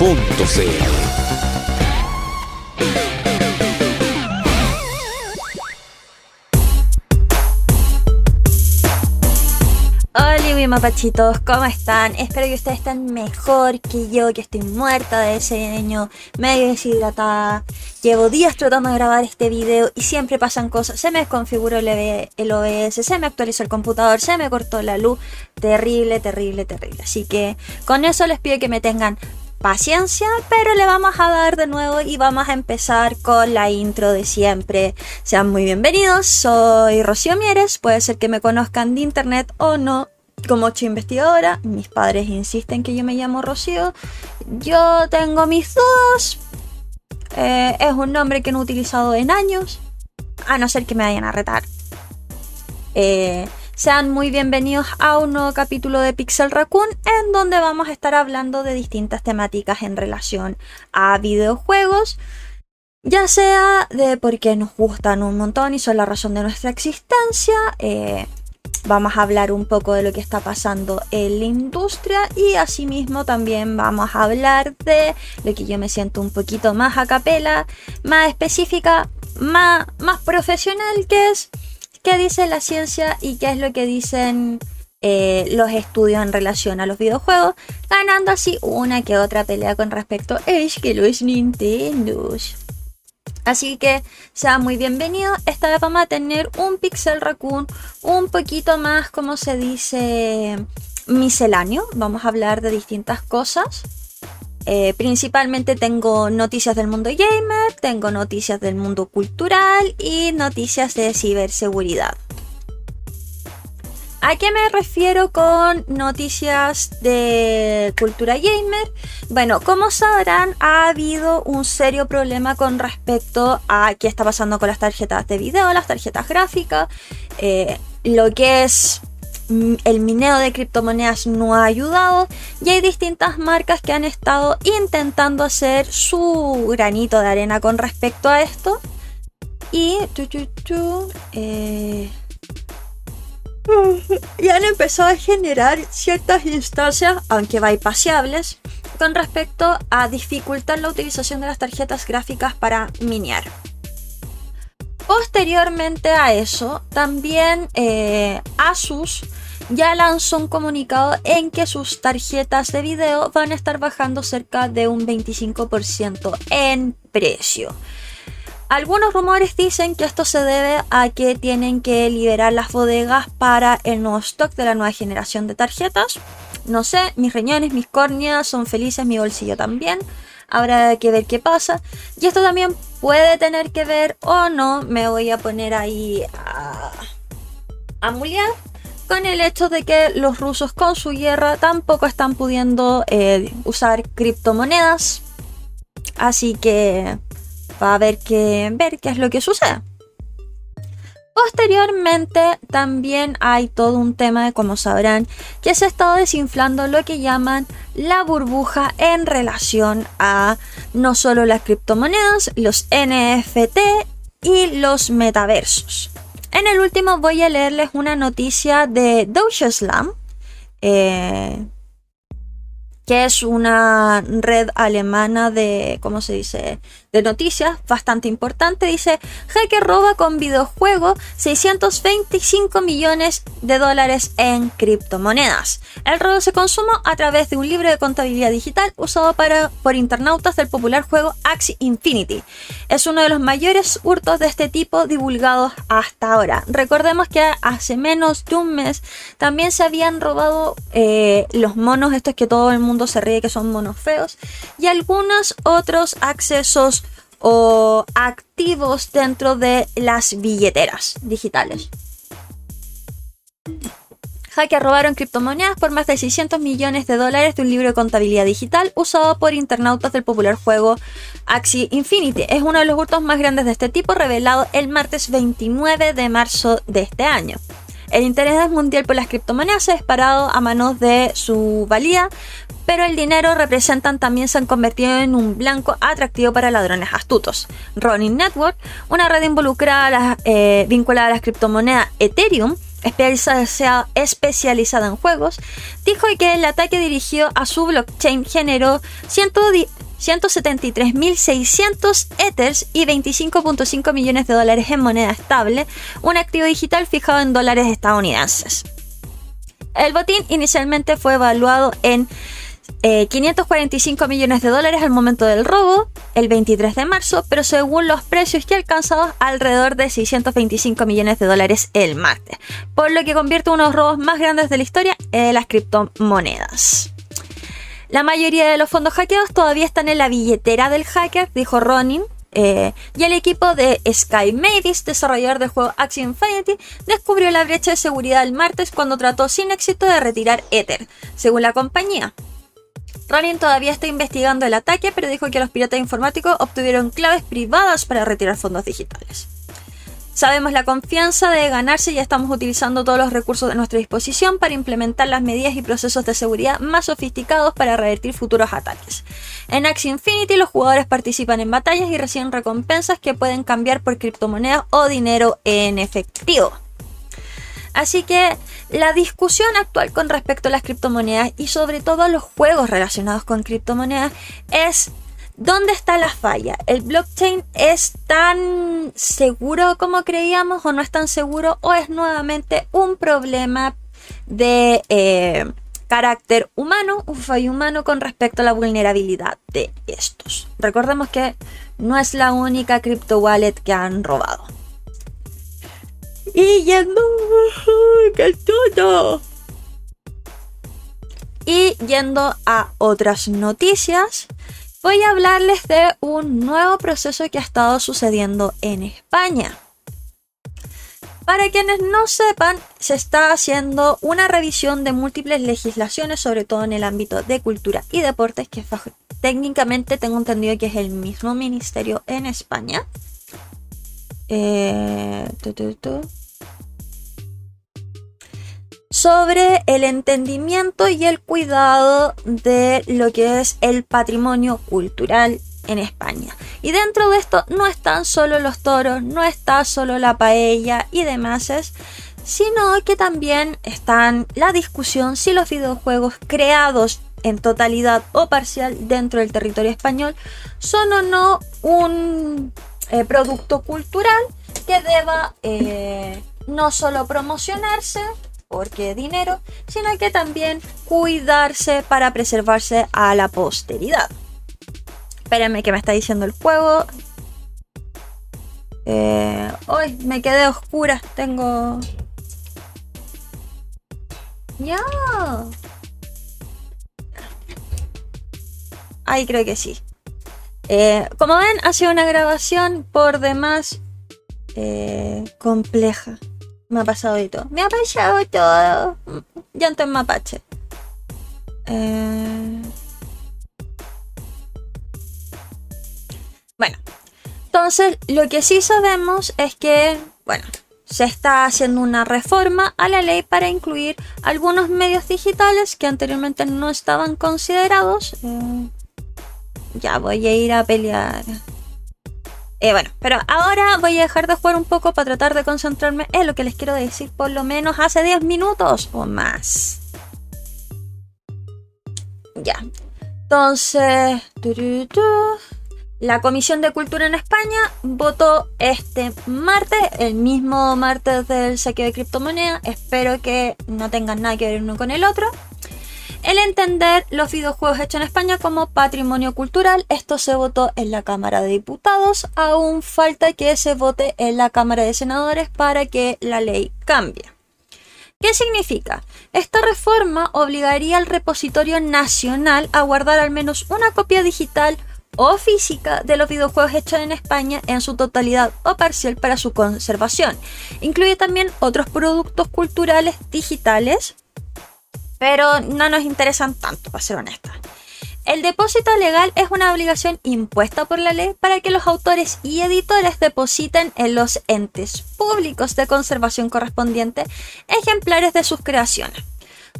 Radiodemente.cl Hola, mapachitos, ¿cómo están? Espero que ustedes estén mejor que yo, que estoy muerta de sueño, medio deshidratada. Llevo días tratando de grabar este video y siempre pasan cosas. Se me desconfiguró el, el OBS, se me actualizó el computador, se me cortó la luz. Terrible, terrible, terrible. Así que con eso les pido que me tengan paciencia, pero le vamos a dar de nuevo y vamos a empezar con la intro de siempre. Sean muy bienvenidos, soy Rocío Mieres, puede ser que me conozcan de internet o no. Como ocho investigadora, mis padres insisten que yo me llamo Rocío. Yo tengo mis dudas. Eh, es un nombre que no he utilizado en años, a no ser que me vayan a retar. Eh, sean muy bienvenidos a un nuevo capítulo de Pixel Raccoon en donde vamos a estar hablando de distintas temáticas en relación a videojuegos, ya sea de por qué nos gustan un montón y son la razón de nuestra existencia. eh, vamos a hablar un poco de lo que está pasando en la industria y asimismo también vamos a hablar de lo que yo me siento un poquito más a capela, más específica, más, más profesional que es qué dice la ciencia y qué es lo que dicen eh, los estudios en relación a los videojuegos, ganando así una que otra pelea con respecto a es que los Nintendo. Así que sea muy bienvenido. Esta vez vamos a tener un Pixel Raccoon un poquito más, como se dice, misceláneo. Vamos a hablar de distintas cosas. Eh, principalmente tengo noticias del mundo gamer, tengo noticias del mundo cultural y noticias de ciberseguridad. ¿A qué me refiero con noticias de cultura gamer? Bueno, como sabrán, ha habido un serio problema con respecto a qué está pasando con las tarjetas de video, las tarjetas gráficas, eh, lo que es el mineo de criptomonedas no ha ayudado y hay distintas marcas que han estado intentando hacer su granito de arena con respecto a esto. Y tu, tu, tu, y han empezado a generar ciertas instancias, aunque bypasables, con respecto a dificultar la utilización de las tarjetas gráficas para minear. Posteriormente a eso, también eh, Asus ya lanzó un comunicado en que sus tarjetas de video van a estar bajando cerca de un 25% en precio. Algunos rumores dicen que esto se debe a que tienen que liberar las bodegas para el nuevo stock de la nueva generación de tarjetas. No sé, mis riñones, mis córneas son felices, mi bolsillo también. Habrá que ver qué pasa. Y esto también puede tener que ver o no. Me voy a poner ahí a, a mulear con el hecho de que los rusos con su guerra tampoco están pudiendo eh, usar criptomonedas. Así que va a haber que ver qué es lo que sucede. Posteriormente también hay todo un tema, como sabrán, que se ha estado desinflando lo que llaman la burbuja en relación a no solo las criptomonedas, los NFT y los metaversos. En el último voy a leerles una noticia de Doja Slam, eh, que es una red alemana de, ¿cómo se dice?, de noticias bastante importante. Dice, hacker roba con videojuego 625 millones de dólares en criptomonedas. El robo se consumó a través de un libro de contabilidad digital usado para, por internautas del popular juego Axie Infinity. Es uno de los mayores hurtos de este tipo divulgados hasta ahora. Recordemos que hace menos de un mes también se habían robado eh, los monos, estos que todo el mundo se ríe que son monos feos, y algunos otros accesos o activos dentro de las billeteras digitales. hackers robaron criptomonedas por más de 600 millones de dólares de un libro de contabilidad digital usado por internautas del popular juego Axie Infinity. Es uno de los hurtos más grandes de este tipo revelado el martes 29 de marzo de este año. El interés mundial por las criptomonedas se ha disparado a manos de su valía, pero el dinero representan también se han convertido en un blanco atractivo para ladrones astutos. Ronin Network, una red involucrada eh, vinculada a las criptomonedas Ethereum, especializada en juegos, dijo que el ataque dirigido a su blockchain generó 173.600 Ethers y 25.5 millones de dólares en moneda estable, un activo digital fijado en dólares estadounidenses. El botín inicialmente fue evaluado en 545 eh, millones de dólares al momento del robo, el 23 de marzo, pero según los precios que alcanzados, alrededor de 625 millones de dólares el martes, por lo que convierte uno de los robos más grandes de la historia en las criptomonedas. La mayoría de los fondos hackeados todavía están en la billetera del hacker, dijo Ronin, eh, y el equipo de Sky Mavis, desarrollador del juego Axie Infinity, descubrió la brecha de seguridad el martes cuando trató sin éxito de retirar Ether, según la compañía. Ronin todavía está investigando el ataque, pero dijo que los piratas informáticos obtuvieron claves privadas para retirar fondos digitales. Sabemos la confianza de ganarse y estamos utilizando todos los recursos de nuestra disposición para implementar las medidas y procesos de seguridad más sofisticados para revertir futuros ataques. En Axie Infinity los jugadores participan en batallas y reciben recompensas que pueden cambiar por criptomonedas o dinero en efectivo. Así que la discusión actual con respecto a las criptomonedas y sobre todo a los juegos relacionados con criptomonedas es ¿dónde está la falla? ¿El blockchain es tan seguro como creíamos o no es tan seguro o es nuevamente un problema de eh, carácter humano, un fallo humano con respecto a la vulnerabilidad de estos? Recordemos que no es la única crypto wallet que han robado. Y yendo. ¡Qué todo! Y yendo a otras noticias, voy a hablarles de un nuevo proceso que ha estado sucediendo en España. Para quienes no sepan, se está haciendo una revisión de múltiples legislaciones, sobre todo en el ámbito de cultura y deportes, que técnicamente tengo entendido que es el mismo ministerio en España. Eh, sobre el entendimiento y el cuidado de lo que es el patrimonio cultural en España. Y dentro de esto no están solo los toros, no está solo la paella y demás, sino que también están la discusión si los videojuegos creados en totalidad o parcial dentro del territorio español son o no un eh, producto cultural que deba eh, no solo promocionarse, porque dinero, sino que también cuidarse para preservarse a la posteridad. Espérenme que me está diciendo el juego. Eh, hoy me quedé oscura, tengo... Ya. Ahí creo que sí. Eh, como ven, ha sido una grabación por demás eh, compleja. Me ha pasado y todo. Me ha pasado todo. Llanto en mapache. Eh... Bueno, entonces lo que sí sabemos es que, bueno, se está haciendo una reforma a la ley para incluir algunos medios digitales que anteriormente no estaban considerados. Ya voy a ir a pelear eh, bueno, pero ahora voy a dejar de jugar un poco para tratar de concentrarme en lo que les quiero decir por lo menos hace 10 minutos o más. Ya. Entonces, la Comisión de Cultura en España votó este martes, el mismo martes del saqueo de criptomonedas. Espero que no tengan nada que ver uno con el otro el entender los videojuegos hechos en España como patrimonio cultural. Esto se votó en la Cámara de Diputados. Aún falta que se vote en la Cámara de Senadores para que la ley cambie. ¿Qué significa? Esta reforma obligaría al repositorio nacional a guardar al menos una copia digital o física de los videojuegos hechos en España en su totalidad o parcial para su conservación. Incluye también otros productos culturales digitales Pero no nos interesan tanto, para ser honesta. El depósito legal es una obligación impuesta por la ley para que los autores y editores depositen en los entes públicos de conservación correspondiente ejemplares de sus creaciones.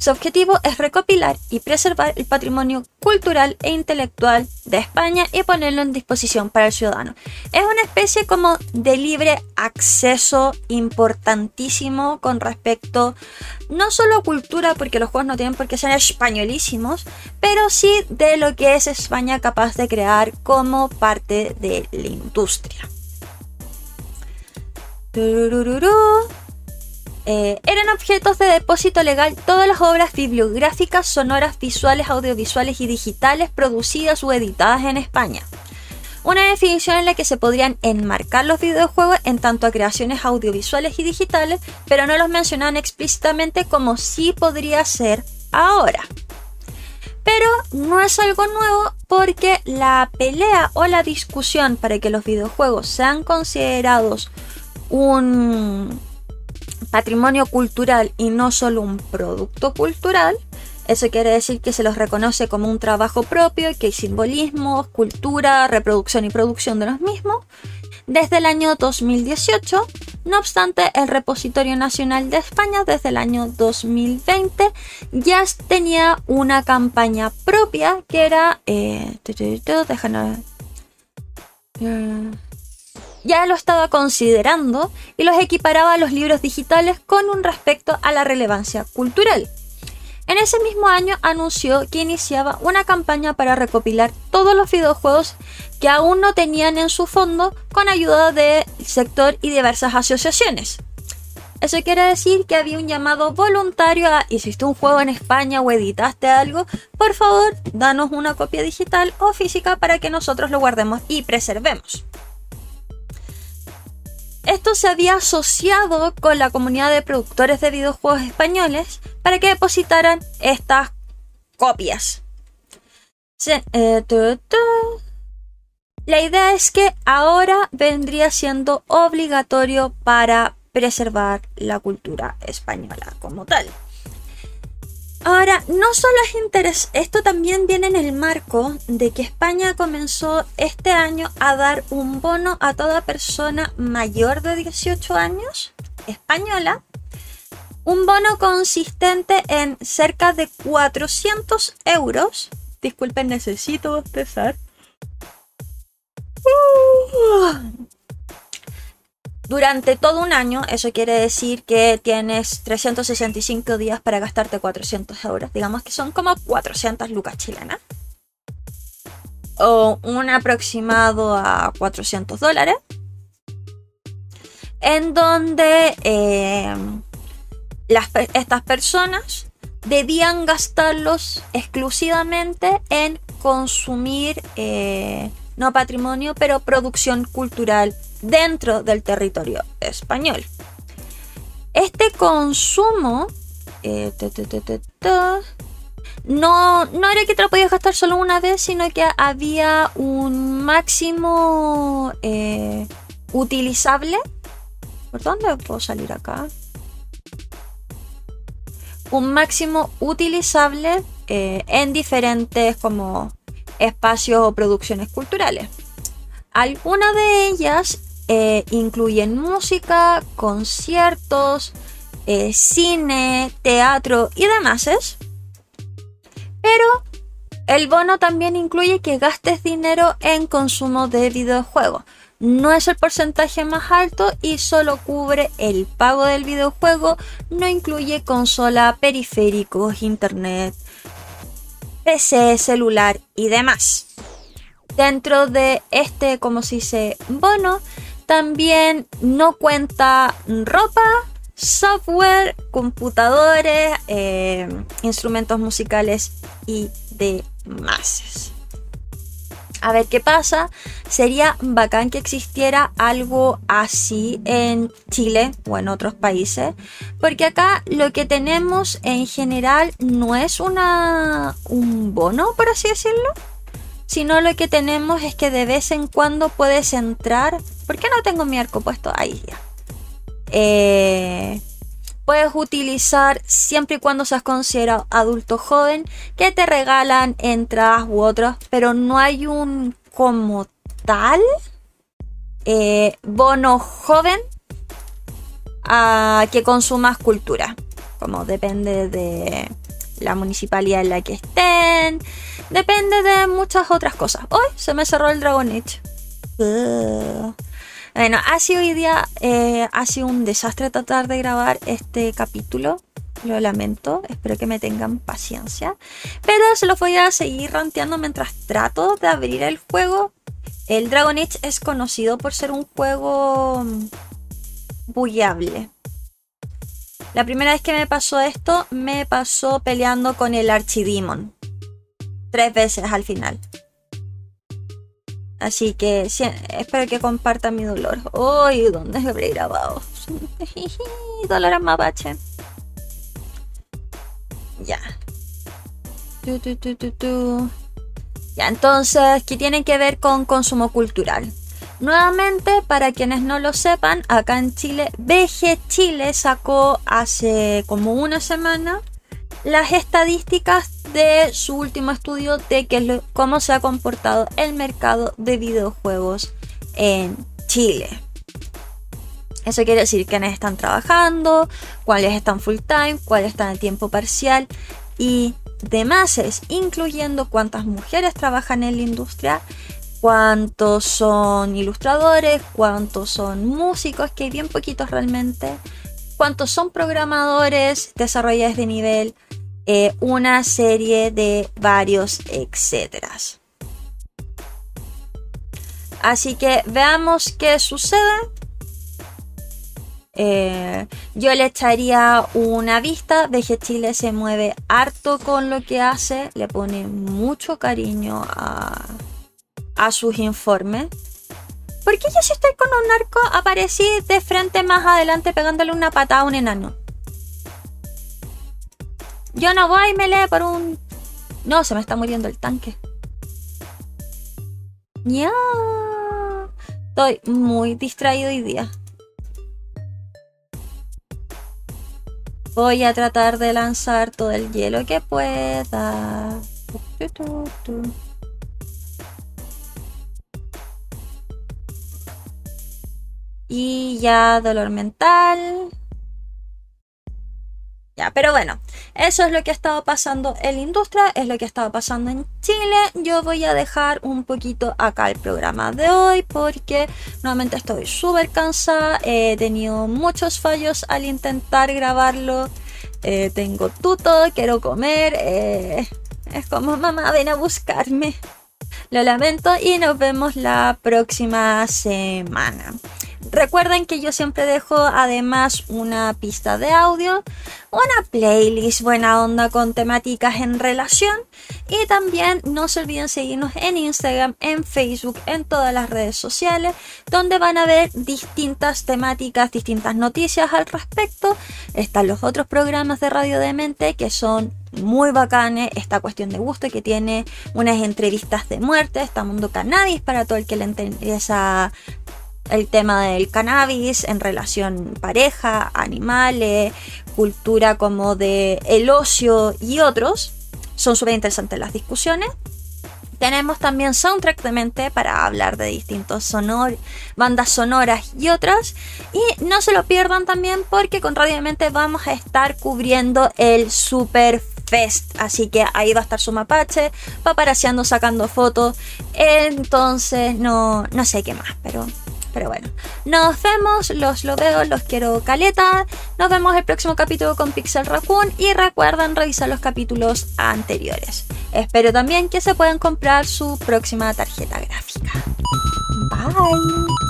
Su objetivo es recopilar y preservar el patrimonio cultural e intelectual de España y ponerlo en disposición para el ciudadano. Es una especie como de libre acceso importantísimo con respecto no solo a cultura, porque los juegos no tienen por qué ser españolísimos, pero sí de lo que es España capaz de crear como parte de la industria. Eh, eran objetos de depósito legal todas las obras bibliográficas, sonoras, visuales, audiovisuales y digitales producidas o editadas en España. Una definición en la que se podrían enmarcar los videojuegos en tanto a creaciones audiovisuales y digitales, pero no los mencionaban explícitamente como sí podría ser ahora. Pero no es algo nuevo porque la pelea o la discusión para que los videojuegos sean considerados un patrimonio cultural y no solo un producto cultural, eso quiere decir que se los reconoce como un trabajo propio, que hay simbolismo, cultura, reproducción y producción de los mismos, desde el año 2018. No obstante, el Repositorio Nacional de España desde el año 2020 ya tenía una campaña propia que era... Eh, ya lo estaba considerando y los equiparaba a los libros digitales con un respecto a la relevancia cultural. En ese mismo año anunció que iniciaba una campaña para recopilar todos los videojuegos que aún no tenían en su fondo con ayuda del sector y diversas asociaciones. Eso quiere decir que había un llamado voluntario a hiciste un juego en España o editaste algo, por favor, danos una copia digital o física para que nosotros lo guardemos y preservemos. Esto se había asociado con la comunidad de productores de videojuegos españoles para que depositaran estas copias. Eh, la idea es que ahora vendría siendo obligatorio para preservar la cultura española como tal. Ahora, no solo es interés, esto también viene en el marco de que España comenzó este año a dar un bono a toda persona mayor de 18 años española, un bono consistente en cerca de 400 euros. Disculpen, necesito empezar. Uh durante todo un año, eso quiere decir que tienes 365 días para gastarte 400 euros. Digamos que son como 400 lucas chilenas. O un aproximado a 400 dólares. En donde eh, estas personas debían gastarlos exclusivamente en consumir, eh, no patrimonio, pero producción cultural dentro del territorio español. Este consumo eh, no, no era que te lo podías gastar solo una vez, sino que había un máximo eh, utilizable. ¿Por dónde puedo salir acá? Un máximo utilizable eh, en diferentes como espacios o producciones culturales. Algunas de ellas eh, incluyen música, conciertos, eh, cine, teatro y demás. Pero el bono también incluye que gastes dinero en consumo de videojuegos. No es el porcentaje más alto y solo cubre el pago del videojuego, no incluye consola, periféricos, internet, PC, celular y demás. Dentro de este, como se dice, bono, también no cuenta ropa, software, computadores, eh, instrumentos musicales y demás. A ver qué pasa. Sería bacán que existiera algo así en Chile o en otros países. Porque acá lo que tenemos en general no es una, un bono, por así decirlo sino lo que tenemos es que de vez en cuando puedes entrar. ¿Por qué no tengo mi arco puesto? Ahí ya. Eh, puedes utilizar siempre y cuando seas considerado adulto joven, que te regalan entradas u otras, pero no hay un como tal eh, bono joven a que consumas cultura. Como depende de la municipalidad en la que estén, depende de muchas otras cosas. Hoy se me cerró el Dragon Age. Bueno, ha sido hoy día, eh, ha sido un desastre tratar de grabar este capítulo. Lo lamento, espero que me tengan paciencia. Pero se los voy a seguir ranteando mientras trato de abrir el juego. El Dragon Age es conocido por ser un juego mm, bugueable. La primera vez que me pasó esto, me pasó peleando con el Archidemon. Tres veces al final. Así que espero que compartan mi dolor. ¡Uy! ¿Dónde se habré grabado? dolor a mapache. Ya. ya, entonces, ¿qué tiene que ver con consumo cultural? Nuevamente, para quienes no lo sepan, acá en Chile, VG Chile sacó hace como una semana las estadísticas de su último estudio de que, cómo se ha comportado el mercado de videojuegos en Chile. Eso quiere decir quiénes están trabajando, cuáles están full time, cuáles están en tiempo parcial y demás, incluyendo cuántas mujeres trabajan en la industria, cuántos son ilustradores, cuántos son músicos, que hay bien poquitos realmente, cuántos son programadores, desarrolladores de nivel, eh, una serie de varios etcéteras. Así que veamos qué sucede. Eh, yo le echaría una vista. VG Chile se mueve harto con lo que hace. Le pone mucho cariño a, a sus informes. ¿Por qué yo si estoy con un narco aparecí de frente más adelante pegándole una patada a un enano? Yo no voy, me lee por un... No, se me está muriendo el tanque. Ya. Estoy muy distraído hoy día. Voy a tratar de lanzar todo el hielo que pueda. Y ya dolor mental pero bueno, eso es lo que ha estado pasando en la industria, es lo que ha estado pasando en Chile. Yo voy a dejar un poquito acá el programa de hoy porque nuevamente estoy súper cansada, he tenido muchos fallos al intentar grabarlo. Eh, tengo tuto, quiero comer. Eh, es como mamá, ven a buscarme. Lo lamento y nos vemos la próxima semana. Recuerden que yo siempre dejo además una pista de audio, una playlist buena onda con temáticas en relación. Y también no se olviden seguirnos en Instagram, en Facebook, en todas las redes sociales donde van a ver distintas temáticas, distintas noticias al respecto. Están los otros programas de Radio de Mente que son muy bacanes, esta cuestión de gusto que tiene unas entrevistas de muerte, está Mundo Cannabis para todo el que le interesa el tema del cannabis en relación pareja, animales, cultura como de el ocio y otros. Son súper interesantes las discusiones. Tenemos también soundtrack de mente para hablar de distintos sonor, bandas sonoras y otras. Y no se lo pierdan también porque con Radio Mente vamos a estar cubriendo el Super Fest. Así que ahí va a estar su mapache, paparaseando, sacando fotos. Entonces no, no sé qué más, pero pero bueno, nos vemos, los lo veo, los quiero caleta. Nos vemos el próximo capítulo con Pixel Raccoon y recuerden revisar los capítulos anteriores. Espero también que se puedan comprar su próxima tarjeta gráfica. Bye.